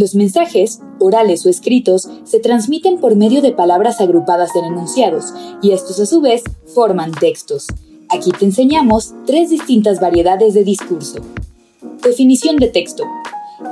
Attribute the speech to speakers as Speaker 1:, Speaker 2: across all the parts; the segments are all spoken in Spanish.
Speaker 1: Los mensajes, orales o escritos, se transmiten por medio de palabras agrupadas en enunciados, y estos a su vez forman textos. Aquí te enseñamos tres distintas variedades de discurso. Definición de texto.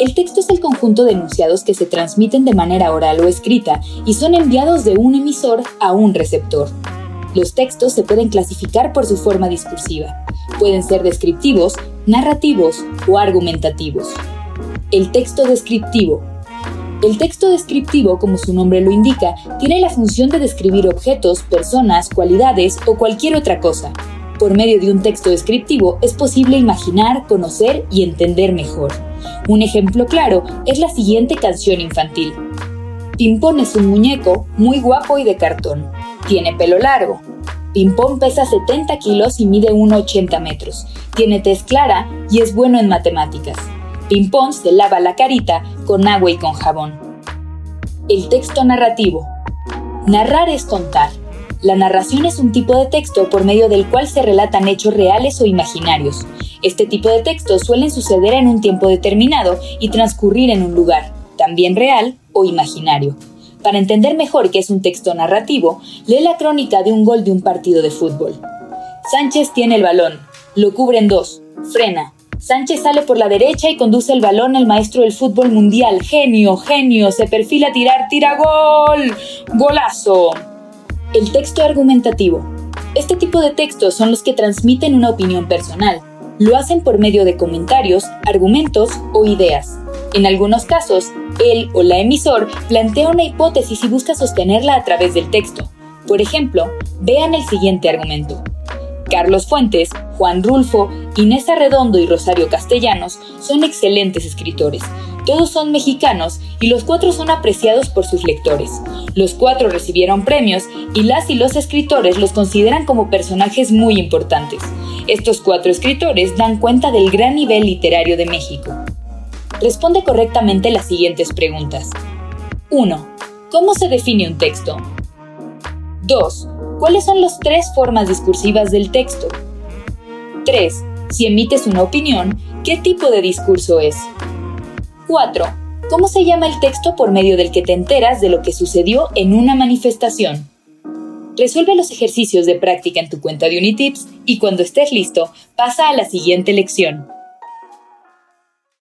Speaker 1: El texto es el conjunto de enunciados que se transmiten de manera oral o escrita y son enviados de un emisor a un receptor. Los textos se pueden clasificar por su forma discursiva. Pueden ser descriptivos, narrativos o argumentativos. El texto descriptivo. El texto descriptivo, como su nombre lo indica, tiene la función de describir objetos, personas, cualidades o cualquier otra cosa. Por medio de un texto descriptivo es posible imaginar, conocer y entender mejor. Un ejemplo claro es la siguiente canción infantil. Pimpón es un muñeco muy guapo y de cartón. Tiene pelo largo. Pimpón pesa 70 kilos y mide 1,80 metros. Tiene tez clara y es bueno en matemáticas. Pimpón se lava la carita con agua y con jabón. El texto narrativo. Narrar es contar. La narración es un tipo de texto por medio del cual se relatan hechos reales o imaginarios. Este tipo de textos suelen suceder en un tiempo determinado y transcurrir en un lugar, también real o imaginario. Para entender mejor qué es un texto narrativo, lee la crónica de un gol de un partido de fútbol. Sánchez tiene el balón, lo cubre en dos, frena, Sánchez sale por la derecha y conduce el balón al maestro del fútbol mundial. Genio, genio, se perfila a tirar, tira gol. Golazo. El texto argumentativo. Este tipo de textos son los que transmiten una opinión personal. Lo hacen por medio de comentarios, argumentos o ideas. En algunos casos, él o la emisor plantea una hipótesis y busca sostenerla a través del texto. Por ejemplo, vean el siguiente argumento. Carlos Fuentes, Juan Rulfo, Inés Arredondo y Rosario Castellanos son excelentes escritores. Todos son mexicanos y los cuatro son apreciados por sus lectores. Los cuatro recibieron premios y las y los escritores los consideran como personajes muy importantes. Estos cuatro escritores dan cuenta del gran nivel literario de México. Responde correctamente las siguientes preguntas. 1. ¿Cómo se define un texto? 2. ¿Cuáles son las tres formas discursivas del texto? 3. Si emites una opinión, ¿qué tipo de discurso es? 4. ¿Cómo se llama el texto por medio del que te enteras de lo que sucedió en una manifestación? Resuelve los ejercicios de práctica en tu cuenta de Unitips y cuando estés listo, pasa a la siguiente lección.